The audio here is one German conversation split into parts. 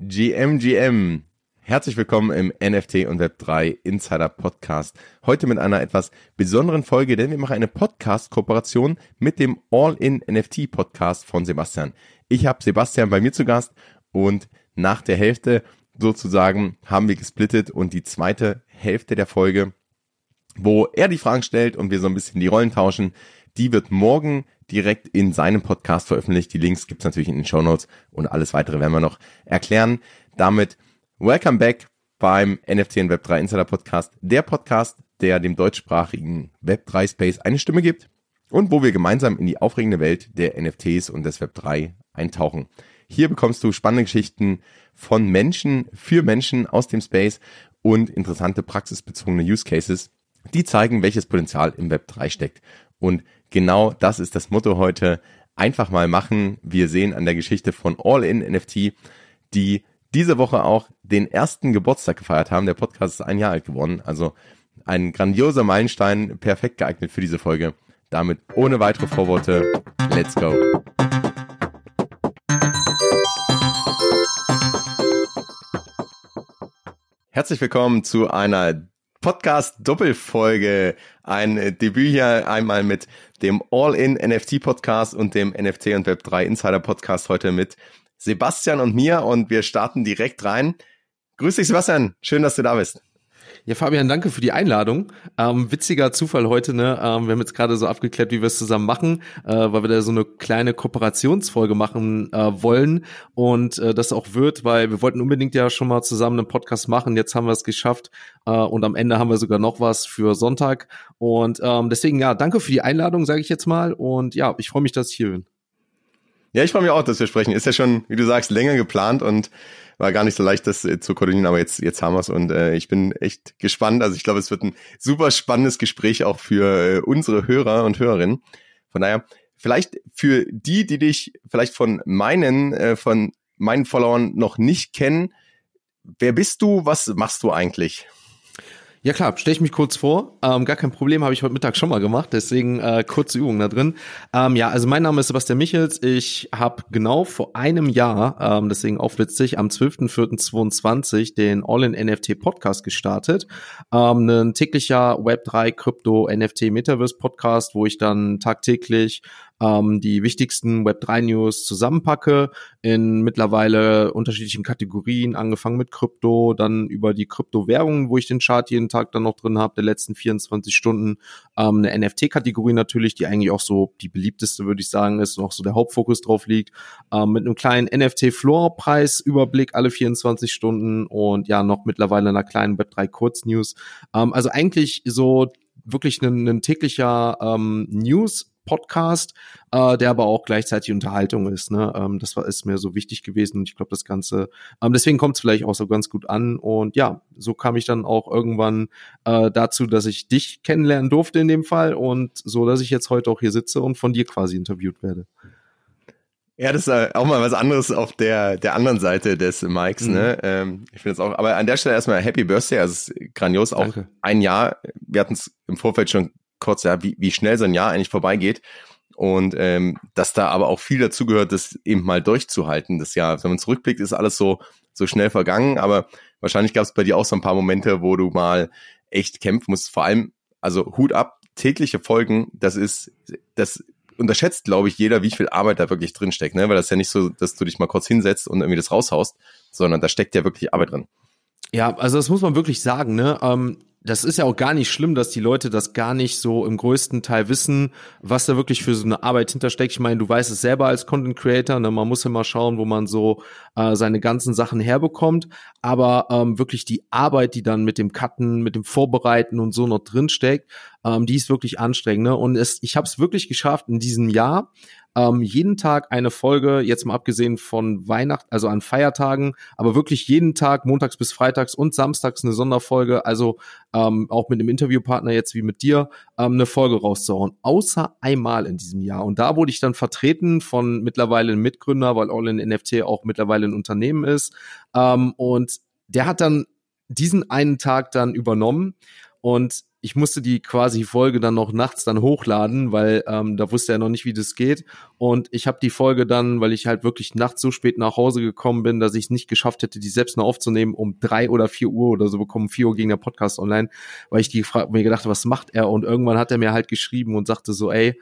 GMGM. Herzlich willkommen im NFT und Web3 Insider Podcast. Heute mit einer etwas besonderen Folge, denn wir machen eine Podcast-Kooperation mit dem All-in NFT Podcast von Sebastian. Ich habe Sebastian bei mir zu Gast und nach der Hälfte sozusagen haben wir gesplittet und die zweite Hälfte der Folge, wo er die Fragen stellt und wir so ein bisschen die Rollen tauschen, die wird morgen direkt in seinem Podcast veröffentlicht. Die Links gibt's natürlich in den Show Notes und alles weitere werden wir noch erklären. Damit welcome back beim NFT und Web3 Insider Podcast, der Podcast, der dem deutschsprachigen Web3 Space eine Stimme gibt und wo wir gemeinsam in die aufregende Welt der NFTs und des Web3 eintauchen. Hier bekommst du spannende Geschichten von Menschen für Menschen aus dem Space und interessante praxisbezogene Use Cases, die zeigen, welches Potenzial im Web 3 steckt. Und genau das ist das Motto heute. Einfach mal machen. Wir sehen an der Geschichte von All in NFT, die diese Woche auch den ersten Geburtstag gefeiert haben. Der Podcast ist ein Jahr alt geworden. Also ein grandioser Meilenstein, perfekt geeignet für diese Folge. Damit ohne weitere Vorworte, let's go. Herzlich willkommen zu einer Podcast-Doppelfolge. Ein Debüt hier einmal mit dem All-in-NFT-Podcast und dem NFT und Web3 Insider-Podcast heute mit Sebastian und mir und wir starten direkt rein. Grüß dich, Sebastian. Schön, dass du da bist. Ja, Fabian, danke für die Einladung. Ähm, witziger Zufall heute, ne? Ähm, wir haben jetzt gerade so abgeklärt, wie wir es zusammen machen, äh, weil wir da so eine kleine Kooperationsfolge machen äh, wollen und äh, das auch wird, weil wir wollten unbedingt ja schon mal zusammen einen Podcast machen. Jetzt haben wir es geschafft äh, und am Ende haben wir sogar noch was für Sonntag. Und ähm, deswegen ja, danke für die Einladung, sage ich jetzt mal. Und ja, ich freue mich, dass ich hier bin. Ja, ich freue mich auch, dass wir sprechen. Ist ja schon, wie du sagst, länger geplant und war gar nicht so leicht, das äh, zu koordinieren, aber jetzt, jetzt haben wir es und äh, ich bin echt gespannt. Also ich glaube, es wird ein super spannendes Gespräch auch für äh, unsere Hörer und Hörerinnen. Von daher, vielleicht für die, die dich vielleicht von meinen, äh, von meinen Followern noch nicht kennen, wer bist du? Was machst du eigentlich? Ja klar, stelle ich mich kurz vor. Ähm, gar kein Problem, habe ich heute Mittag schon mal gemacht, deswegen äh, kurze Übung da drin. Ähm, ja, also mein Name ist Sebastian Michels. Ich habe genau vor einem Jahr, ähm, deswegen auch witzig, am 12.04.22 den All-in-NFT Podcast gestartet. Ähm, ein täglicher Web3 Krypto NFT Metaverse Podcast, wo ich dann tagtäglich ähm, die wichtigsten Web3-News zusammenpacke in mittlerweile unterschiedlichen Kategorien, angefangen mit Krypto, dann über die Kryptowährungen, wo ich den Chart jeden Tag dann noch drin habe, der letzten 24 Stunden, ähm, eine NFT-Kategorie natürlich, die eigentlich auch so die beliebteste, würde ich sagen, ist und auch so der Hauptfokus drauf liegt, ähm, mit einem kleinen NFT-Floor-Preis-Überblick alle 24 Stunden und ja, noch mittlerweile einer kleinen Web3-Kurznews. Ähm, also eigentlich so wirklich ein, ein täglicher ähm, News Podcast, äh, der aber auch gleichzeitig Unterhaltung ist. Ne? Ähm, das war ist mir so wichtig gewesen und ich glaube, das Ganze, ähm, deswegen kommt es vielleicht auch so ganz gut an. Und ja, so kam ich dann auch irgendwann äh, dazu, dass ich dich kennenlernen durfte in dem Fall und so, dass ich jetzt heute auch hier sitze und von dir quasi interviewt werde. Ja, das ist äh, auch mal was anderes auf der, der anderen Seite des Mikes, ne? mhm. Ähm, ich finde es auch, aber an der Stelle erstmal Happy Birthday, also es ist grandios, auch Danke. ein Jahr. Wir hatten es im Vorfeld schon kurz, ja, wie, wie schnell so ein Jahr eigentlich vorbeigeht. Und ähm, dass da aber auch viel dazu gehört, das eben mal durchzuhalten. Das Jahr, wenn man zurückblickt, ist alles so, so schnell vergangen. Aber wahrscheinlich gab es bei dir auch so ein paar Momente, wo du mal echt kämpfen musst. Vor allem, also Hut ab, tägliche Folgen, das ist, das unterschätzt, glaube ich, jeder, wie viel Arbeit da wirklich drinsteckt, ne? Weil das ist ja nicht so, dass du dich mal kurz hinsetzt und irgendwie das raushaust, sondern da steckt ja wirklich Arbeit drin. Ja, also das muss man wirklich sagen, ne? Ähm, das ist ja auch gar nicht schlimm, dass die Leute das gar nicht so im größten Teil wissen, was da wirklich für so eine Arbeit hintersteckt. Ich meine, du weißt es selber als Content Creator, ne? man muss immer schauen, wo man so äh, seine ganzen Sachen herbekommt. Aber ähm, wirklich die Arbeit, die dann mit dem Cutten, mit dem Vorbereiten und so noch drinsteckt, ähm, die ist wirklich anstrengend. Ne? Und es, ich habe es wirklich geschafft in diesem Jahr, ähm, jeden Tag eine Folge, jetzt mal abgesehen von Weihnachten, also an Feiertagen, aber wirklich jeden Tag, montags bis freitags und samstags eine Sonderfolge, also ähm, auch mit einem Interviewpartner jetzt wie mit dir, ähm, eine Folge rauszuhauen. Außer einmal in diesem Jahr. Und da wurde ich dann vertreten von mittlerweile einem Mitgründer, weil All in NFT auch mittlerweile ein Unternehmen ist. Ähm, und der hat dann diesen einen Tag dann übernommen. Und ich musste die quasi Folge dann noch nachts dann hochladen, weil ähm, da wusste er noch nicht, wie das geht. Und ich habe die Folge dann, weil ich halt wirklich nachts so spät nach Hause gekommen bin, dass ich es nicht geschafft hätte, die selbst noch aufzunehmen, um drei oder vier Uhr oder so bekommen, vier Uhr ging der Podcast online, weil ich die mir gedacht, was macht er? Und irgendwann hat er mir halt geschrieben und sagte so, ey,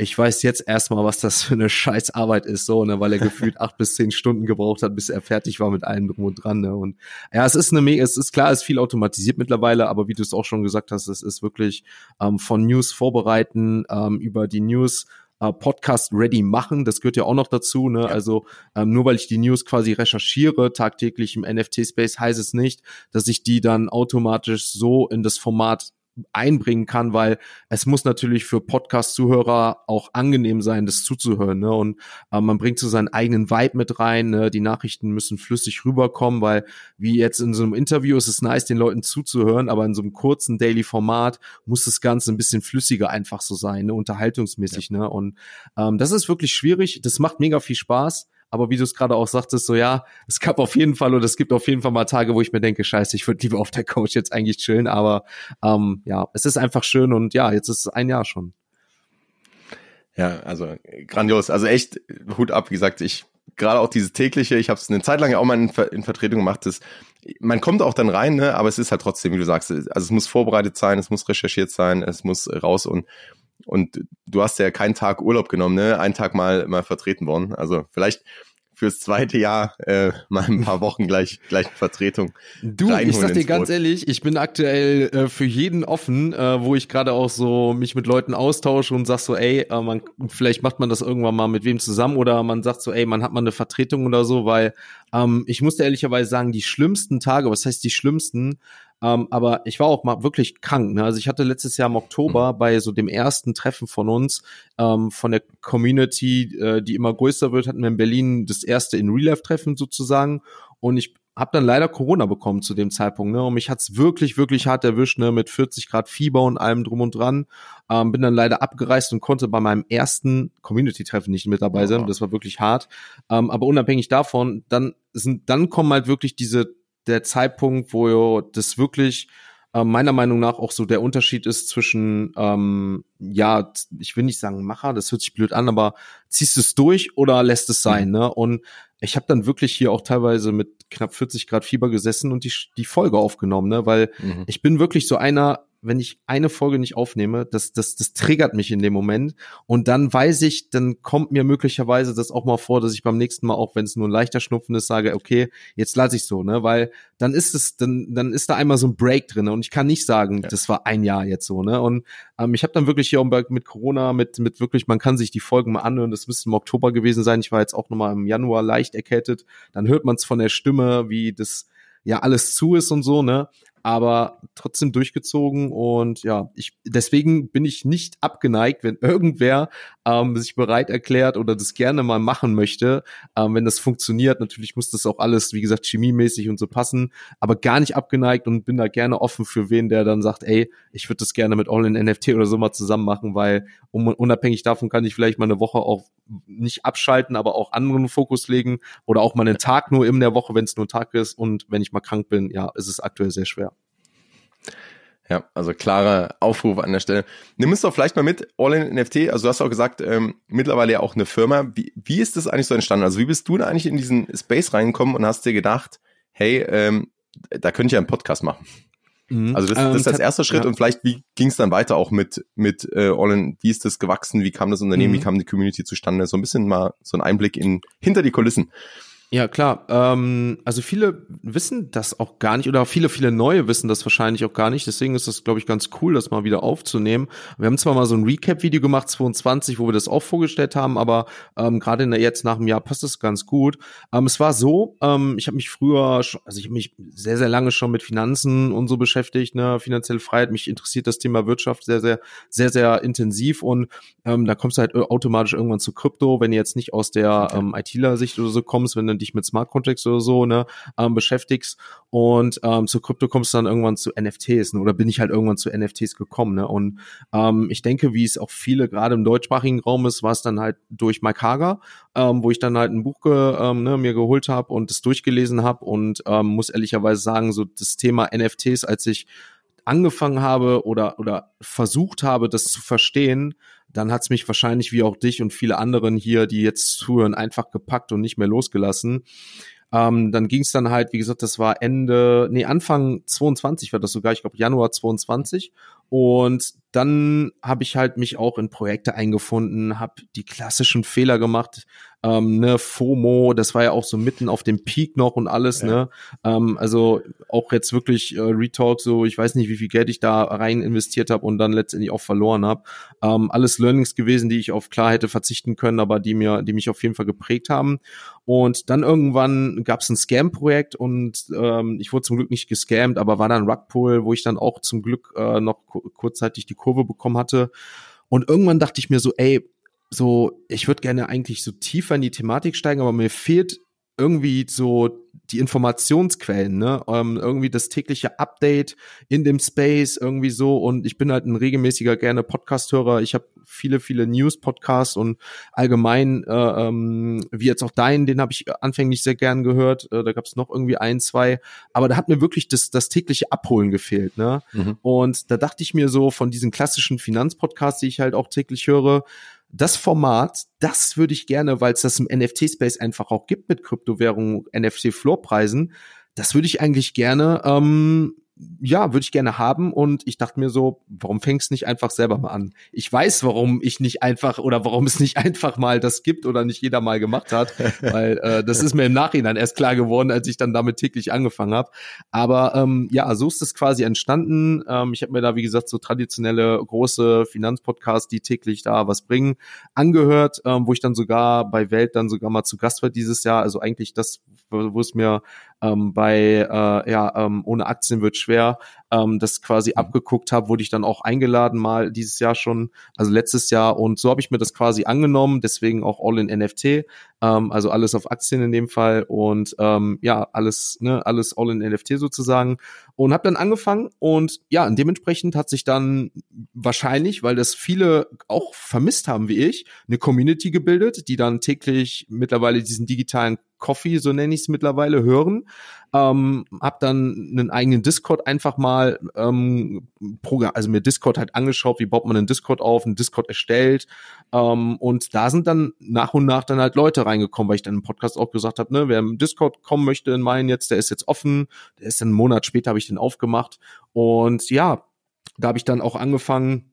ich weiß jetzt erstmal, was das für eine Scheißarbeit ist, so, ne, weil er gefühlt acht bis zehn Stunden gebraucht hat, bis er fertig war mit allem drum und dran, ne. Und ja, es ist eine mega, es ist klar, es ist viel automatisiert mittlerweile, aber wie du es auch schon gesagt hast, es ist wirklich ähm, von News vorbereiten, ähm, über die News äh, Podcast ready machen. Das gehört ja auch noch dazu. Ne? Ja. Also ähm, nur weil ich die News quasi recherchiere tagtäglich im NFT-Space, heißt es nicht, dass ich die dann automatisch so in das Format einbringen kann, weil es muss natürlich für Podcast-Zuhörer auch angenehm sein, das zuzuhören. Ne? Und äh, man bringt so seinen eigenen Vibe mit rein. Ne? Die Nachrichten müssen flüssig rüberkommen, weil wie jetzt in so einem Interview ist es nice, den Leuten zuzuhören, aber in so einem kurzen Daily-Format muss das Ganze ein bisschen flüssiger einfach so sein, ne? unterhaltungsmäßig. Ja. Ne? Und ähm, das ist wirklich schwierig. Das macht mega viel Spaß. Aber wie du es gerade auch sagtest, so ja, es gab auf jeden Fall oder es gibt auf jeden Fall mal Tage, wo ich mir denke, scheiße, ich würde lieber auf der Couch jetzt eigentlich chillen. Aber ähm, ja, es ist einfach schön und ja, jetzt ist es ein Jahr schon. Ja, also grandios. Also echt Hut ab. Wie gesagt, ich gerade auch dieses tägliche, ich habe es eine Zeit lang ja auch mal in, Ver in Vertretung gemacht, das, man kommt auch dann rein, ne, aber es ist halt trotzdem, wie du sagst, also es muss vorbereitet sein, es muss recherchiert sein, es muss raus und und du hast ja keinen Tag Urlaub genommen, ne? Einen Tag mal mal vertreten worden. Also vielleicht fürs zweite Jahr äh, mal ein paar Wochen gleich gleich Vertretung. Du, ich sag dir ganz ehrlich, ich bin aktuell äh, für jeden offen, äh, wo ich gerade auch so mich mit Leuten austausche und sag so, ey, äh, man vielleicht macht man das irgendwann mal mit wem zusammen oder man sagt so, ey, man hat mal eine Vertretung oder so, weil ähm, ich muss ehrlicherweise sagen, die schlimmsten Tage, was heißt die schlimmsten, ähm, aber ich war auch mal wirklich krank. Ne? Also ich hatte letztes Jahr im Oktober mhm. bei so dem ersten Treffen von uns, ähm, von der Community, äh, die immer größer wird, hatten wir in Berlin das erste in Real Life Treffen sozusagen. Und ich habe dann leider Corona bekommen zu dem Zeitpunkt, ne? Und mich hat's wirklich, wirklich hart erwischt, ne? Mit 40 Grad Fieber und allem drum und dran. Ähm, bin dann leider abgereist und konnte bei meinem ersten Community-Treffen nicht mit dabei sein. Das war wirklich hart. Ähm, aber unabhängig davon, dann sind, dann kommen halt wirklich diese der Zeitpunkt, wo das wirklich äh, meiner Meinung nach auch so der Unterschied ist zwischen, ähm, ja, ich will nicht sagen Macher, das hört sich blöd an, aber ziehst du es durch oder lässt es sein, mhm. ne? Und ich habe dann wirklich hier auch teilweise mit knapp 40 Grad Fieber gesessen und die, die Folge aufgenommen, ne? Weil mhm. ich bin wirklich so einer, wenn ich eine Folge nicht aufnehme, das, das, das triggert mich in dem Moment. Und dann weiß ich, dann kommt mir möglicherweise das auch mal vor, dass ich beim nächsten Mal, auch wenn es nur ein leichter Schnupfen ist, sage, okay, jetzt lasse ich so, ne? Weil dann ist es, dann, dann ist da einmal so ein Break drin. Und ich kann nicht sagen, ja. das war ein Jahr jetzt so, ne? Und ähm, ich habe dann wirklich hier mit Corona, mit, mit wirklich, man kann sich die Folgen mal anhören, das müsste im Oktober gewesen sein. Ich war jetzt auch nochmal im Januar leicht erkältet. Dann hört man es von der Stimme, wie das ja alles zu ist und so, ne? Aber trotzdem durchgezogen und ja, ich deswegen bin ich nicht abgeneigt, wenn irgendwer ähm, sich bereit erklärt oder das gerne mal machen möchte, ähm, wenn das funktioniert. Natürlich muss das auch alles, wie gesagt, chemiemäßig und so passen, aber gar nicht abgeneigt und bin da gerne offen für wen, der dann sagt, ey, ich würde das gerne mit All in NFT oder so mal zusammen machen, weil um, unabhängig davon kann ich vielleicht mal eine Woche auch nicht abschalten, aber auch anderen Fokus legen oder auch mal einen Tag nur in der Woche, wenn es nur ein Tag ist und wenn ich mal krank bin, ja, ist es aktuell sehr schwer. Ja, also klarer Aufruf an der Stelle. Nimm es doch vielleicht mal mit, All in NFT. Also du hast auch gesagt, ähm, mittlerweile ja auch eine Firma. Wie, wie ist das eigentlich so entstanden? Also wie bist du da eigentlich in diesen Space reingekommen und hast dir gedacht, hey, ähm, da könnte ich ja einen Podcast machen? Mhm. Also das, das ist das ähm, erste Schritt ja. und vielleicht wie ging es dann weiter auch mit mit äh, All in, wie ist das gewachsen, wie kam das Unternehmen, mhm. wie kam die Community zustande? So ein bisschen mal so ein Einblick in hinter die Kulissen. Ja, klar. Ähm, also viele wissen das auch gar nicht oder viele, viele neue wissen das wahrscheinlich auch gar nicht. Deswegen ist das, glaube ich, ganz cool, das mal wieder aufzunehmen. Wir haben zwar mal so ein Recap-Video gemacht, 22, wo wir das auch vorgestellt haben, aber ähm, gerade jetzt nach einem Jahr passt das ganz gut. Ähm, es war so, ähm, ich habe mich früher, also ich habe mich sehr, sehr lange schon mit Finanzen und so beschäftigt, ne, finanzielle Freiheit. Mich interessiert das Thema Wirtschaft sehr, sehr, sehr, sehr intensiv und ähm, da kommst du halt automatisch irgendwann zu Krypto, wenn du jetzt nicht aus der ähm, ITler-Sicht oder so kommst, wenn du dich mit Smart Contracts oder so ne, ähm, beschäftigst und ähm, zu Krypto kommst du dann irgendwann zu NFTs ne, oder bin ich halt irgendwann zu NFTs gekommen ne? und ähm, ich denke, wie es auch viele gerade im deutschsprachigen Raum ist, war es dann halt durch Mike Hager, ähm, wo ich dann halt ein Buch ge, ähm, ne, mir geholt habe und es durchgelesen habe und ähm, muss ehrlicherweise sagen, so das Thema NFTs, als ich angefangen habe oder, oder versucht habe, das zu verstehen, dann hat's mich wahrscheinlich wie auch dich und viele anderen hier, die jetzt zuhören, einfach gepackt und nicht mehr losgelassen. Ähm, dann ging's dann halt, wie gesagt, das war Ende, nee, Anfang 22 war das sogar, ich glaube Januar 22. Und dann habe ich halt mich auch in Projekte eingefunden, habe die klassischen Fehler gemacht, ähm, ne, FOMO, das war ja auch so mitten auf dem Peak noch und alles, ja. ne, ähm, also auch jetzt wirklich äh, Retalk, so ich weiß nicht, wie viel Geld ich da rein investiert habe und dann letztendlich auch verloren habe, ähm, alles Learnings gewesen, die ich auf klar hätte verzichten können, aber die mir, die mich auf jeden Fall geprägt haben und dann irgendwann gab es ein Scam-Projekt und ähm, ich wurde zum Glück nicht gescammt, aber war dann Rugpull, wo ich dann auch zum Glück äh, noch kurzzeitig die Kurve bekommen hatte. Und irgendwann dachte ich mir so, ey, so, ich würde gerne eigentlich so tiefer in die Thematik steigen, aber mir fehlt irgendwie so die Informationsquellen, ne? Ähm, irgendwie das tägliche Update in dem Space irgendwie so und ich bin halt ein regelmäßiger gerne Podcast-Hörer. Ich habe viele, viele News-Podcasts und allgemein, äh, ähm, wie jetzt auch deinen, den habe ich anfänglich sehr gern gehört. Äh, da gab es noch irgendwie ein, zwei, aber da hat mir wirklich das, das tägliche Abholen gefehlt, ne? Mhm. Und da dachte ich mir so von diesen klassischen Finanzpodcasts, die ich halt auch täglich höre, das Format, das würde ich gerne, weil es das im NFT-Space einfach auch gibt mit Kryptowährungen, NFT-Floorpreisen, das würde ich eigentlich gerne ähm, ja, würde ich gerne haben und ich dachte mir so, warum fängst du nicht einfach selber mal an? Ich weiß, warum ich nicht einfach oder warum es nicht einfach mal das gibt oder nicht jeder mal gemacht hat, weil äh, das ist mir im Nachhinein erst klar geworden, als ich dann damit täglich angefangen habe. Aber ähm, ja, so ist es quasi entstanden. Ähm, ich habe mir da, wie gesagt, so traditionelle große Finanzpodcasts, die täglich da was bringen, angehört, ähm, wo ich dann sogar bei Welt dann sogar mal zu Gast war dieses Jahr. Also eigentlich das, wo es mir ähm, bei äh, ja ähm, ohne Aktien wird schwer ähm, das quasi mhm. abgeguckt habe, wurde ich dann auch eingeladen mal dieses Jahr schon, also letztes Jahr und so habe ich mir das quasi angenommen, deswegen auch All in NFT, ähm, also alles auf Aktien in dem Fall und ähm, ja, alles, ne, alles All in NFT sozusagen und habe dann angefangen und ja, dementsprechend hat sich dann wahrscheinlich, weil das viele auch vermisst haben wie ich, eine Community gebildet, die dann täglich mittlerweile diesen digitalen Coffee, so nenne ich es mittlerweile, hören. Ähm, hab dann einen eigenen Discord einfach mal, ähm, also mir Discord halt angeschaut, wie baut man einen Discord auf, einen Discord erstellt. Ähm, und da sind dann nach und nach dann halt Leute reingekommen, weil ich dann im Podcast auch gesagt habe, ne, wer im Discord kommen möchte in meinen jetzt, der ist jetzt offen. Der ist dann einen Monat später habe ich den aufgemacht. Und ja, da habe ich dann auch angefangen,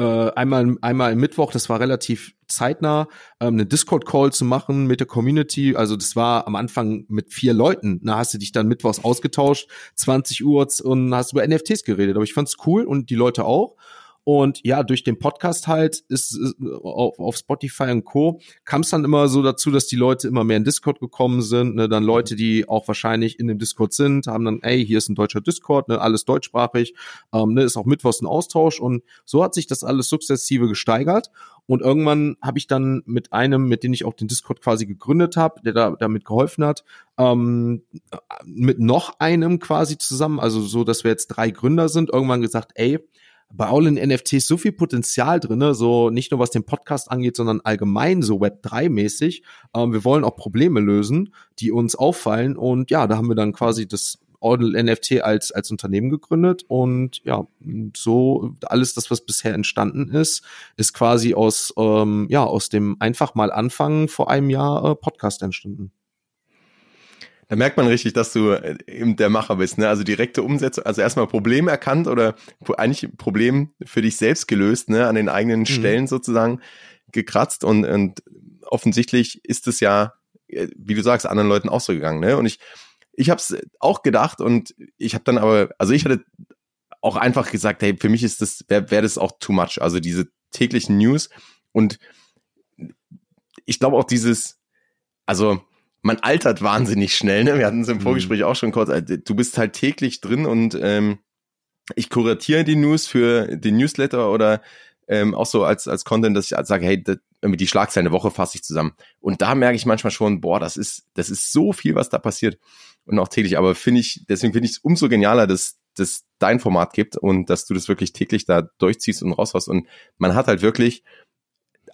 äh, einmal, einmal im Mittwoch, das war relativ zeitnah, ähm, eine Discord-Call zu machen mit der Community. Also das war am Anfang mit vier Leuten. Da hast du dich dann mittwochs ausgetauscht, 20 Uhr und hast über NFTs geredet. Aber ich fand's cool und die Leute auch. Und ja, durch den Podcast halt ist, ist auf, auf Spotify und Co. kam es dann immer so dazu, dass die Leute immer mehr in Discord gekommen sind. Ne? Dann Leute, die auch wahrscheinlich in dem Discord sind, haben dann, ey, hier ist ein deutscher Discord, ne? alles deutschsprachig, ähm, ne? ist auch mittwochs ein Austausch. Und so hat sich das alles sukzessive gesteigert. Und irgendwann habe ich dann mit einem, mit dem ich auch den Discord quasi gegründet habe, der da damit geholfen hat, ähm, mit noch einem quasi zusammen, also so, dass wir jetzt drei Gründer sind, irgendwann gesagt, ey, bei All NFTs so viel Potenzial drinne, so nicht nur was den Podcast angeht, sondern allgemein so Web 3 mäßig. Ähm, wir wollen auch Probleme lösen, die uns auffallen und ja, da haben wir dann quasi das All NFT als als Unternehmen gegründet und ja so alles das was bisher entstanden ist ist quasi aus ähm, ja aus dem einfach mal anfangen vor einem Jahr äh, Podcast entstanden. Da merkt man richtig, dass du äh, eben der Macher bist. Ne? Also direkte Umsetzung, also erstmal Problem erkannt oder eigentlich Problem für dich selbst gelöst, ne? an den eigenen mhm. Stellen sozusagen gekratzt und, und offensichtlich ist es ja, äh, wie du sagst, anderen Leuten auch so gegangen. Ne? Und ich, ich habe es auch gedacht und ich habe dann aber, also ich hatte auch einfach gesagt, hey, für mich ist das, wäre wär das auch too much. Also diese täglichen News und ich glaube auch dieses, also man altert wahnsinnig schnell. Ne? Wir hatten es im mhm. Vorgespräch auch schon kurz. Äh, du bist halt täglich drin und ähm, ich kuratiere die News für den Newsletter oder ähm, auch so als als Content, dass ich sage, hey, das, die Schlagzeile eine Woche fasse ich zusammen. Und da merke ich manchmal schon, boah, das ist das ist so viel, was da passiert und auch täglich. Aber finde ich, deswegen finde ich es umso genialer, dass das dein Format gibt und dass du das wirklich täglich da durchziehst und raushaust. Und man hat halt wirklich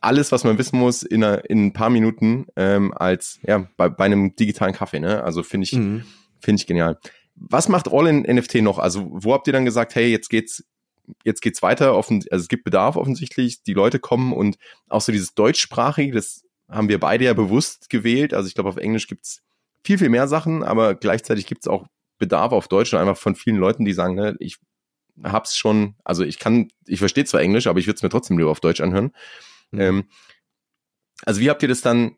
alles, was man wissen muss, in, einer, in ein paar Minuten ähm, als ja bei, bei einem digitalen Kaffee. Ne? Also finde ich mhm. finde ich genial. was macht All in NFT noch? Also wo habt ihr dann gesagt, hey, jetzt geht's jetzt geht's weiter, offen, also es gibt Bedarf offensichtlich, die Leute kommen und auch so dieses deutschsprachige, das haben wir beide ja bewusst gewählt. Also ich glaube, auf Englisch gibt's viel, viel mehr Sachen, aber gleichzeitig gibt's auch Bedarf auf Deutsch und einfach von vielen Leuten, die sagen, ne, ich hab's schon, also ich kann, ich verstehe zwar Englisch, aber ich würde es mir trotzdem lieber auf Deutsch anhören. Ähm, also wie habt ihr das dann,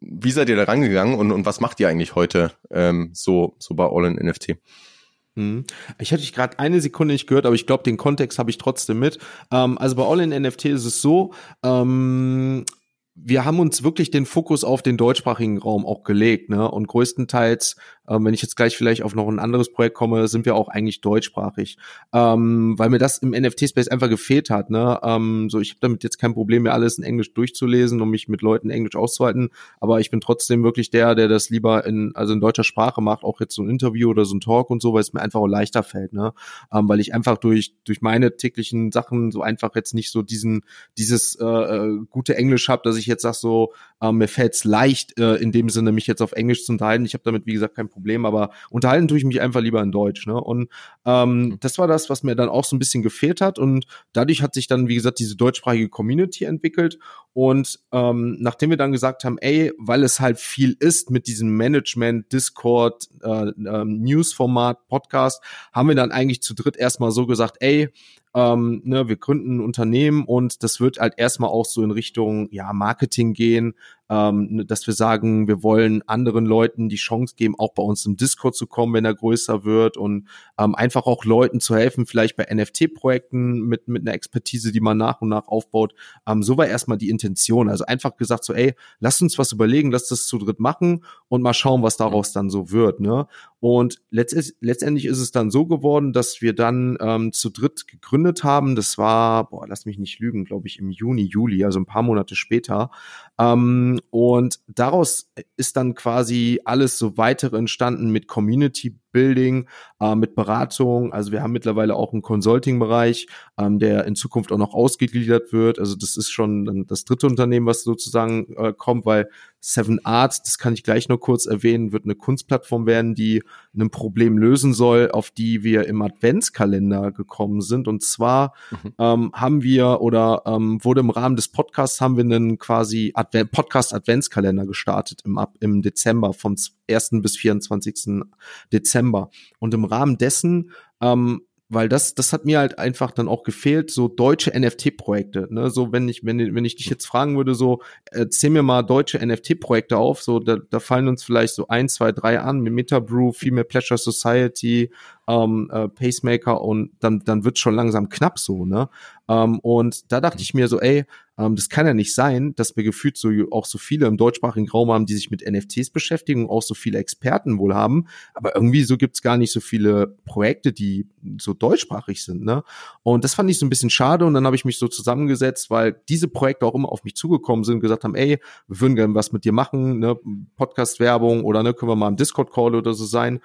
wie seid ihr da rangegangen und, und was macht ihr eigentlich heute ähm, so, so bei All in NFT? Mhm. Ich hatte dich gerade eine Sekunde nicht gehört, aber ich glaube, den Kontext habe ich trotzdem mit. Ähm, also bei All in NFT ist es so, ähm, wir haben uns wirklich den Fokus auf den deutschsprachigen Raum auch gelegt, ne? Und größtenteils ähm, wenn ich jetzt gleich vielleicht auf noch ein anderes Projekt komme, sind wir auch eigentlich deutschsprachig, ähm, weil mir das im NFT-Space einfach gefehlt hat. Ne? Ähm, so, ich habe damit jetzt kein Problem mehr alles in Englisch durchzulesen, um mich mit Leuten Englisch auszuhalten, aber ich bin trotzdem wirklich der, der das lieber in also in deutscher Sprache macht, auch jetzt so ein Interview oder so ein Talk und so, weil es mir einfach auch leichter fällt, ne? Ähm, weil ich einfach durch durch meine täglichen Sachen so einfach jetzt nicht so diesen dieses äh, äh gute Englisch habe, dass ich jetzt sag so äh, mir fällt's leicht äh, in dem Sinne mich jetzt auf Englisch zu unterhalten. Ich habe damit wie gesagt kein Problem Problem, aber unterhalten tue ich mich einfach lieber in Deutsch. Ne? Und ähm, mhm. das war das, was mir dann auch so ein bisschen gefehlt hat. Und dadurch hat sich dann, wie gesagt, diese deutschsprachige Community entwickelt. Und ähm, nachdem wir dann gesagt haben, ey, weil es halt viel ist mit diesem Management, Discord, äh, äh, Newsformat, Podcast, haben wir dann eigentlich zu dritt erstmal so gesagt, ey, ähm, ne, wir gründen ein Unternehmen und das wird halt erstmal auch so in Richtung ja Marketing gehen, ähm, ne, dass wir sagen, wir wollen anderen Leuten die Chance geben, auch bei uns im Discord zu kommen, wenn er größer wird und ähm, einfach auch Leuten zu helfen, vielleicht bei NFT-Projekten mit mit einer Expertise, die man nach und nach aufbaut. Ähm, so war erstmal die Intention. Also einfach gesagt so, ey, lass uns was überlegen, lass das zu dritt machen und mal schauen, was daraus dann so wird. Ne? Und letztendlich ist es dann so geworden, dass wir dann ähm, zu dritt gegründet haben. Das war, boah, lass mich nicht lügen, glaube ich, im Juni, Juli, also ein paar Monate später. Ähm, und daraus ist dann quasi alles so weitere entstanden mit Community Building, äh, mit Beratung. Also wir haben mittlerweile auch einen Consulting-Bereich, ähm, der in Zukunft auch noch ausgegliedert wird. Also das ist schon das dritte Unternehmen, was sozusagen äh, kommt, weil Seven Arts, das kann ich gleich nur kurz erwähnen, wird eine Kunstplattform werden, die ein Problem lösen soll, auf die wir im Adventskalender gekommen sind. Und zwar mhm. ähm, haben wir oder ähm, wurde im Rahmen des Podcasts haben wir einen quasi Advent Podcast Adventskalender gestartet im, im Dezember vom 1. bis 24. Dezember. Und im Rahmen dessen ähm, weil das, das hat mir halt einfach dann auch gefehlt, so deutsche NFT-Projekte. Ne? So, wenn ich, wenn, wenn ich dich jetzt fragen würde, so, erzähl mir mal deutsche NFT-Projekte auf, so, da, da fallen uns vielleicht so ein, zwei, drei an, mit Metabrew, Female Pleasure Society, ähm, äh, Pacemaker und dann, dann wird schon langsam knapp so, ne? Ähm, und da dachte ich mir so, ey, ähm, das kann ja nicht sein, dass wir gefühlt so auch so viele im deutschsprachigen Raum haben, die sich mit NFTs beschäftigen, auch so viele Experten wohl haben, aber irgendwie so gibt's gar nicht so viele Projekte, die so deutschsprachig sind, ne? Und das fand ich so ein bisschen schade und dann habe ich mich so zusammengesetzt, weil diese Projekte auch immer auf mich zugekommen sind und gesagt haben, ey, wir würden gerne was mit dir machen, ne, Podcast-Werbung oder ne, können wir mal im Discord-Call oder so sein.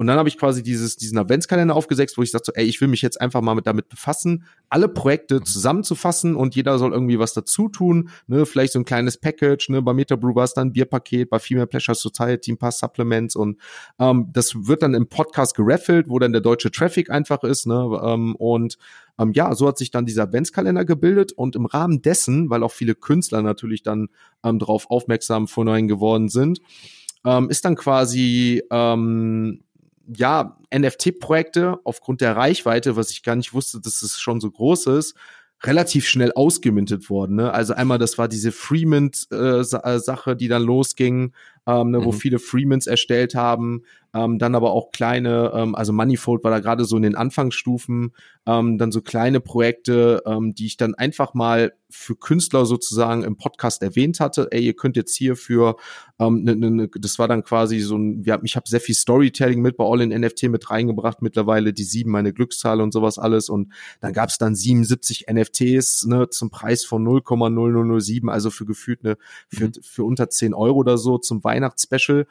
Und dann habe ich quasi dieses, diesen Adventskalender aufgesetzt, wo ich sagte, so, ey, ich will mich jetzt einfach mal mit, damit befassen, alle Projekte mhm. zusammenzufassen und jeder soll irgendwie was dazu tun, ne, vielleicht so ein kleines Package, ne, bei Metabrew war es dann ein Bierpaket, bei Female Pleasure Society ein paar Supplements und ähm, das wird dann im Podcast geraffelt, wo dann der deutsche Traffic einfach ist, ne, ähm, und ähm, ja, so hat sich dann dieser Adventskalender gebildet und im Rahmen dessen, weil auch viele Künstler natürlich dann ähm, darauf aufmerksam neuem geworden sind, ähm, ist dann quasi ähm, ja, NFT-Projekte aufgrund der Reichweite, was ich gar nicht wusste, dass es schon so groß ist, relativ schnell ausgemintet worden. Ne? Also einmal, das war diese Freemint-Sache, äh, die dann losging, ähm, ne, mhm. wo viele Freemans erstellt haben. Ähm, dann aber auch kleine, ähm, also Moneyfold war da gerade so in den Anfangsstufen, ähm, dann so kleine Projekte, ähm, die ich dann einfach mal für Künstler sozusagen im Podcast erwähnt hatte. Ey, ihr könnt jetzt hier für, ähm, ne, ne, ne das war dann quasi so ein, wir, ich habe sehr viel Storytelling mit bei All in NFT mit reingebracht, mittlerweile die sieben, meine Glückszahl und sowas alles. Und dann gab es dann 77 NFTs ne, zum Preis von 0,0007, also für gefühlt eine, für, mhm. für unter 10 Euro oder so zum Weihnachtsspecial.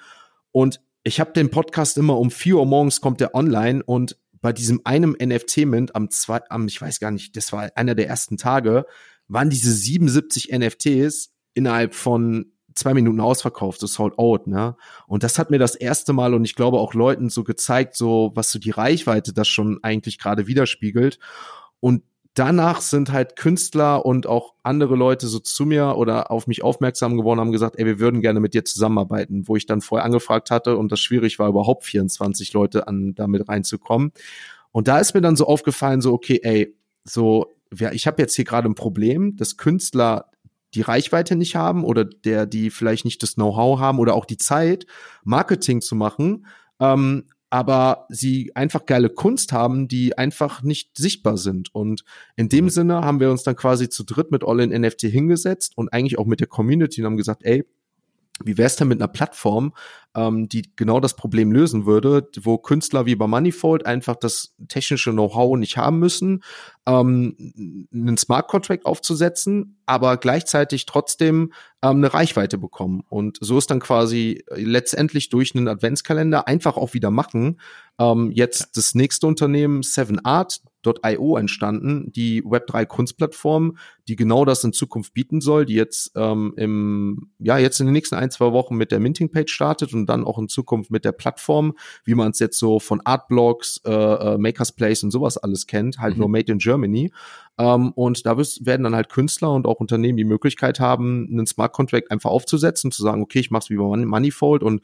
Und ich habe den Podcast immer um vier Uhr morgens kommt der online und bei diesem einem NFT-Mint am zwei, am, ich weiß gar nicht, das war einer der ersten Tage, waren diese 77 NFTs innerhalb von zwei Minuten ausverkauft, so sold out, ne? Und das hat mir das erste Mal und ich glaube auch Leuten so gezeigt, so was so die Reichweite das schon eigentlich gerade widerspiegelt. Und danach sind halt Künstler und auch andere Leute so zu mir oder auf mich aufmerksam geworden, haben gesagt, ey, wir würden gerne mit dir zusammenarbeiten, wo ich dann vorher angefragt hatte und das schwierig war, überhaupt 24 Leute an damit reinzukommen. Und da ist mir dann so aufgefallen, so, okay, ey, so, ja, ich habe jetzt hier gerade ein Problem, dass Künstler die Reichweite nicht haben oder der, die vielleicht nicht das Know-how haben oder auch die Zeit, Marketing zu machen, ähm, aber sie einfach geile Kunst haben, die einfach nicht sichtbar sind. Und in dem mhm. Sinne haben wir uns dann quasi zu dritt mit All in NFT hingesetzt und eigentlich auch mit der Community und haben gesagt, ey, wie wär's denn mit einer Plattform, ähm, die genau das Problem lösen würde, wo Künstler wie bei Manifold einfach das technische Know-how nicht haben müssen, ähm, einen Smart Contract aufzusetzen, aber gleichzeitig trotzdem ähm, eine Reichweite bekommen. Und so ist dann quasi letztendlich durch einen Adventskalender einfach auch wieder machen. Ähm, jetzt das nächste Unternehmen, Seven Art, Web.io entstanden, die Web3 Kunstplattform, die genau das in Zukunft bieten soll, die jetzt ähm, im ja jetzt in den nächsten ein zwei Wochen mit der Minting Page startet und dann auch in Zukunft mit der Plattform, wie man es jetzt so von Artblocks, äh, äh, Makers Place und sowas alles kennt, halt mhm. nur Made in Germany. Ähm, und da werden dann halt Künstler und auch Unternehmen die Möglichkeit haben, einen Smart Contract einfach aufzusetzen, zu sagen, okay, ich mache es wie bei Moneyfold und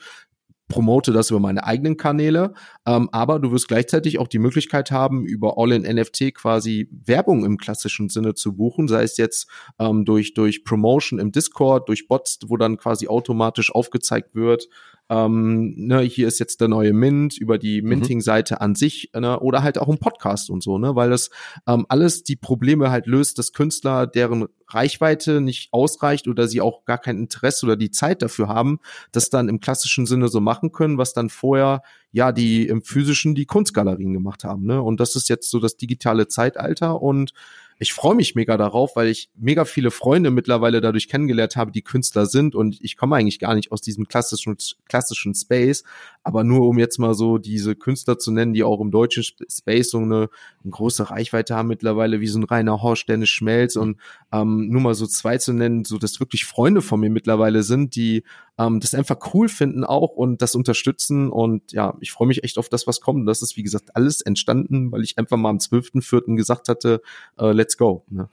promote das über meine eigenen Kanäle, ähm, aber du wirst gleichzeitig auch die Möglichkeit haben, über All-in-NFT quasi Werbung im klassischen Sinne zu buchen, sei es jetzt ähm, durch, durch Promotion im Discord, durch Bots, wo dann quasi automatisch aufgezeigt wird, ähm, ne, hier ist jetzt der neue Mint über die mhm. Minting-Seite an sich ne, oder halt auch ein Podcast und so, ne, weil das ähm, alles die Probleme halt löst, dass Künstler, deren Reichweite nicht ausreicht oder sie auch gar kein Interesse oder die Zeit dafür haben, das dann im klassischen Sinne so machen können, was dann vorher ja die im physischen die Kunstgalerien gemacht haben, ne? Und das ist jetzt so das digitale Zeitalter und ich freue mich mega darauf, weil ich mega viele Freunde mittlerweile dadurch kennengelernt habe, die Künstler sind. Und ich komme eigentlich gar nicht aus diesem klassischen klassischen Space, aber nur um jetzt mal so diese Künstler zu nennen, die auch im deutschen Space so eine, eine große Reichweite haben mittlerweile, wie so ein Rainer Horst, Dennis Schmelz. Und ähm, nur mal so zwei zu nennen, so dass wirklich Freunde von mir mittlerweile sind, die ähm, das einfach cool finden auch und das unterstützen und ja, ich freue mich echt auf das, was kommt. das ist, wie gesagt, alles entstanden, weil ich einfach mal am 12.04. gesagt hatte, äh, let's go. Ne?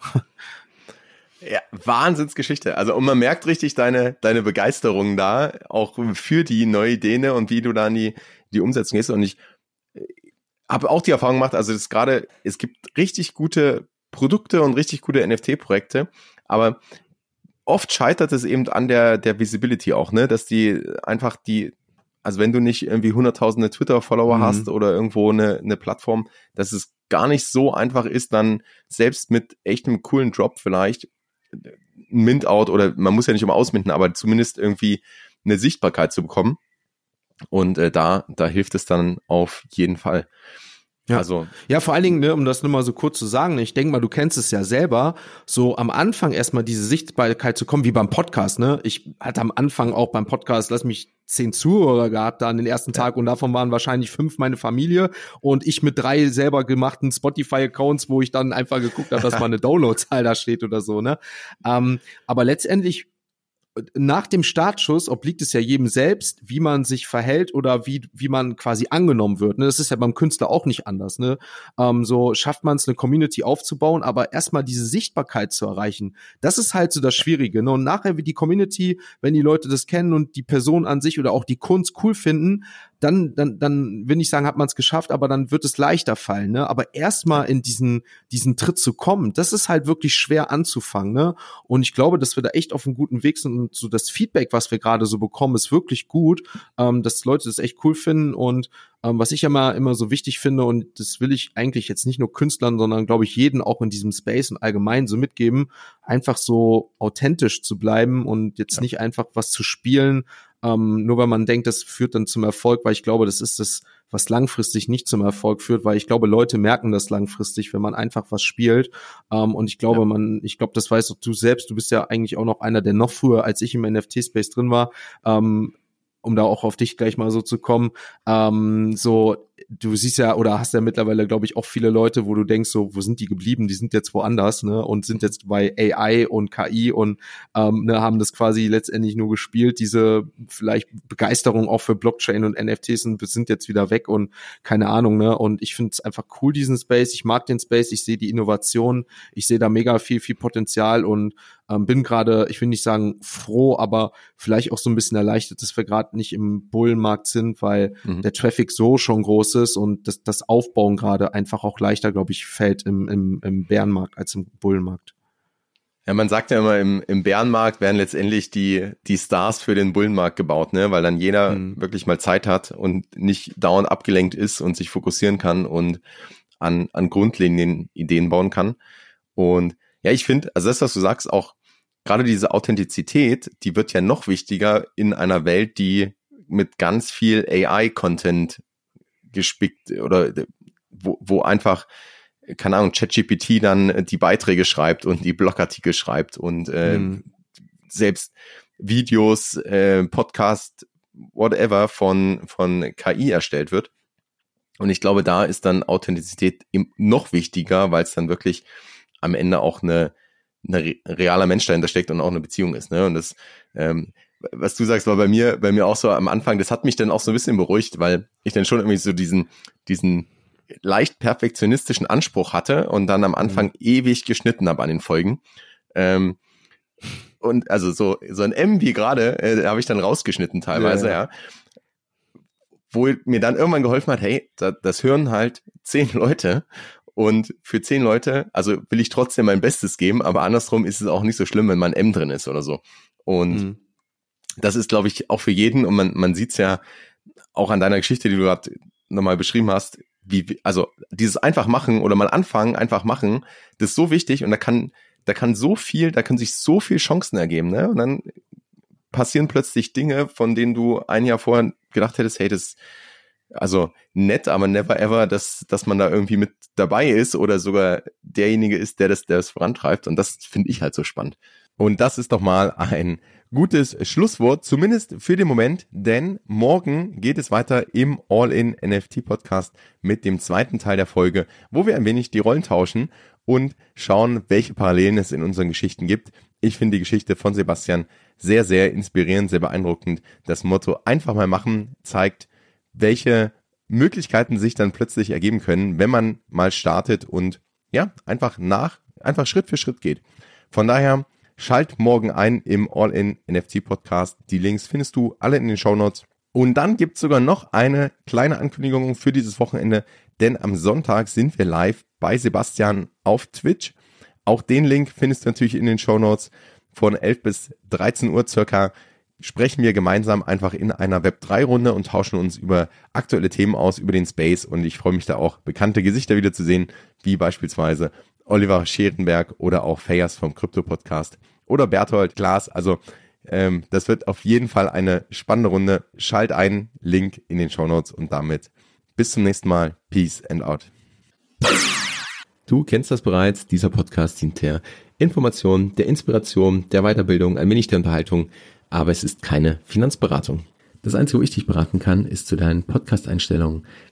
Ja, Wahnsinnsgeschichte. Also und man merkt richtig deine deine Begeisterung da auch für die neue Idee und wie du dann die die Umsetzung ist und ich äh, habe auch die Erfahrung gemacht, also das gerade es gibt richtig gute Produkte und richtig gute NFT Projekte, aber oft scheitert es eben an der der Visibility auch, ne, dass die einfach die also wenn du nicht irgendwie hunderttausende Twitter-Follower mhm. hast oder irgendwo eine, eine Plattform, dass es gar nicht so einfach ist, dann selbst mit echtem coolen Drop vielleicht ein Mint-Out oder man muss ja nicht immer ausminten, aber zumindest irgendwie eine Sichtbarkeit zu bekommen. Und äh, da, da hilft es dann auf jeden Fall. Ja. Also ja, vor allen Dingen, ne, um das nur mal so kurz zu sagen, ich denke mal, du kennst es ja selber, so am Anfang erstmal diese Sichtbarkeit zu kommen, wie beim Podcast, ne? Ich hatte am Anfang auch beim Podcast, lass mich zehn Zuhörer gehabt da an den ersten Tag und davon waren wahrscheinlich fünf meine Familie und ich mit drei selber gemachten Spotify-Accounts, wo ich dann einfach geguckt habe, dass mal eine Downloadzahl da steht oder so, ne? Ähm, aber letztendlich nach dem Startschuss obliegt es ja jedem selbst, wie man sich verhält oder wie, wie man quasi angenommen wird. Ne? Das ist ja beim Künstler auch nicht anders. Ne? Ähm, so schafft man es, eine Community aufzubauen, aber erstmal diese Sichtbarkeit zu erreichen, das ist halt so das Schwierige. Ne? Und nachher wie die Community, wenn die Leute das kennen und die Person an sich oder auch die Kunst cool finden, dann, dann, dann will ich sagen, hat man es geschafft, aber dann wird es leichter fallen. Ne? Aber erstmal in diesen, diesen Tritt zu kommen, das ist halt wirklich schwer anzufangen. Ne? Und ich glaube, dass wir da echt auf einem guten Weg sind und so das Feedback, was wir gerade so bekommen, ist wirklich gut, ähm, dass Leute das echt cool finden und ähm, was ich immer immer so wichtig finde und das will ich eigentlich jetzt nicht nur Künstlern, sondern glaube ich jeden auch in diesem Space und allgemein so mitgeben, einfach so authentisch zu bleiben und jetzt ja. nicht einfach was zu spielen, ähm, nur weil man denkt, das führt dann zum Erfolg, weil ich glaube, das ist das, was langfristig nicht zum Erfolg führt, weil ich glaube, Leute merken das langfristig, wenn man einfach was spielt. Ähm, und ich glaube, ja. man, ich glaube, das weißt du selbst, du bist ja eigentlich auch noch einer, der noch früher, als ich im NFT-Space drin war, ähm, um da auch auf dich gleich mal so zu kommen, ähm, so du siehst ja oder hast ja mittlerweile, glaube ich, auch viele Leute, wo du denkst, so, wo sind die geblieben? Die sind jetzt woanders, ne? Und sind jetzt bei AI und KI und ähm, ne, haben das quasi letztendlich nur gespielt. Diese vielleicht Begeisterung auch für Blockchain und NFTs und sind jetzt wieder weg und keine Ahnung, ne? Und ich finde es einfach cool, diesen Space. Ich mag den Space, ich sehe die Innovation, ich sehe da mega viel, viel Potenzial und ähm, bin gerade, ich will nicht sagen froh, aber vielleicht auch so ein bisschen erleichtert, dass wir gerade nicht im Bullenmarkt sind, weil mhm. der Traffic so schon groß ist und das, das Aufbauen gerade einfach auch leichter, glaube ich, fällt im, im, im Bärenmarkt als im Bullenmarkt. Ja, man sagt ja immer, im, im Bärenmarkt werden letztendlich die, die Stars für den Bullenmarkt gebaut, ne? weil dann jeder mhm. wirklich mal Zeit hat und nicht dauernd abgelenkt ist und sich fokussieren kann und an, an grundlegenden Ideen bauen kann. Und ja, ich finde, also das, was du sagst, auch gerade diese Authentizität, die wird ja noch wichtiger in einer Welt, die mit ganz viel AI-Content gespickt oder wo, wo einfach, keine Ahnung, ChatGPT dann die Beiträge schreibt und die Blogartikel schreibt und äh, mhm. selbst Videos, äh, Podcast, whatever von, von KI erstellt wird. Und ich glaube, da ist dann Authentizität noch wichtiger, weil es dann wirklich am Ende auch eine, eine realer Mensch dahinter steckt und auch eine Beziehung ist. Ne? Und das, ähm, was du sagst, war bei mir, bei mir auch so am Anfang, das hat mich dann auch so ein bisschen beruhigt, weil ich dann schon irgendwie so diesen, diesen leicht perfektionistischen Anspruch hatte und dann am Anfang mhm. ewig geschnitten habe an den Folgen. Ähm, und also so, so ein M wie gerade, äh, habe ich dann rausgeschnitten teilweise, ja. ja. Wo mir dann irgendwann geholfen hat, hey, das, das hören halt zehn Leute und für zehn Leute, also will ich trotzdem mein Bestes geben, aber andersrum ist es auch nicht so schlimm, wenn man M drin ist oder so. Und mhm. Das ist, glaube ich, auch für jeden, und man, man sieht es ja auch an deiner Geschichte, die du gerade nochmal beschrieben hast, wie, also dieses einfach machen oder mal anfangen, einfach machen, das ist so wichtig und da kann, da kann so viel, da können sich so viel Chancen ergeben, ne? Und dann passieren plötzlich Dinge, von denen du ein Jahr vorher gedacht hättest, hey, das, also nett, aber never ever, dass, dass man da irgendwie mit dabei ist oder sogar derjenige ist, der das, der das vorantreibt. Und das finde ich halt so spannend. Und das ist doch mal ein gutes Schlusswort, zumindest für den Moment, denn morgen geht es weiter im All-in NFT Podcast mit dem zweiten Teil der Folge, wo wir ein wenig die Rollen tauschen und schauen, welche Parallelen es in unseren Geschichten gibt. Ich finde die Geschichte von Sebastian sehr, sehr inspirierend, sehr beeindruckend. Das Motto einfach mal machen zeigt, welche Möglichkeiten sich dann plötzlich ergeben können, wenn man mal startet und ja, einfach nach, einfach Schritt für Schritt geht. Von daher, schalt morgen ein im All-in NFT Podcast. Die Links findest du alle in den Show Notes. Und dann gibt's sogar noch eine kleine Ankündigung für dieses Wochenende, denn am Sonntag sind wir live bei Sebastian auf Twitch. Auch den Link findest du natürlich in den Show Notes von 11 bis 13 Uhr circa sprechen wir gemeinsam einfach in einer Web3-Runde und tauschen uns über aktuelle Themen aus, über den Space. Und ich freue mich da auch, bekannte Gesichter wieder zu sehen, wie beispielsweise Oliver Scherenberg oder auch Fayas vom Krypto-Podcast oder Berthold Glas. Also ähm, das wird auf jeden Fall eine spannende Runde. Schalt ein, Link in den Show Notes und damit bis zum nächsten Mal. Peace and out. Du kennst das bereits. Dieser Podcast dient der Information, der Inspiration, der Weiterbildung, ein wenig der Unterhaltung aber es ist keine Finanzberatung. Das Einzige, wo ich dich beraten kann, ist zu deinen Podcast-Einstellungen.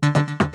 Thank you.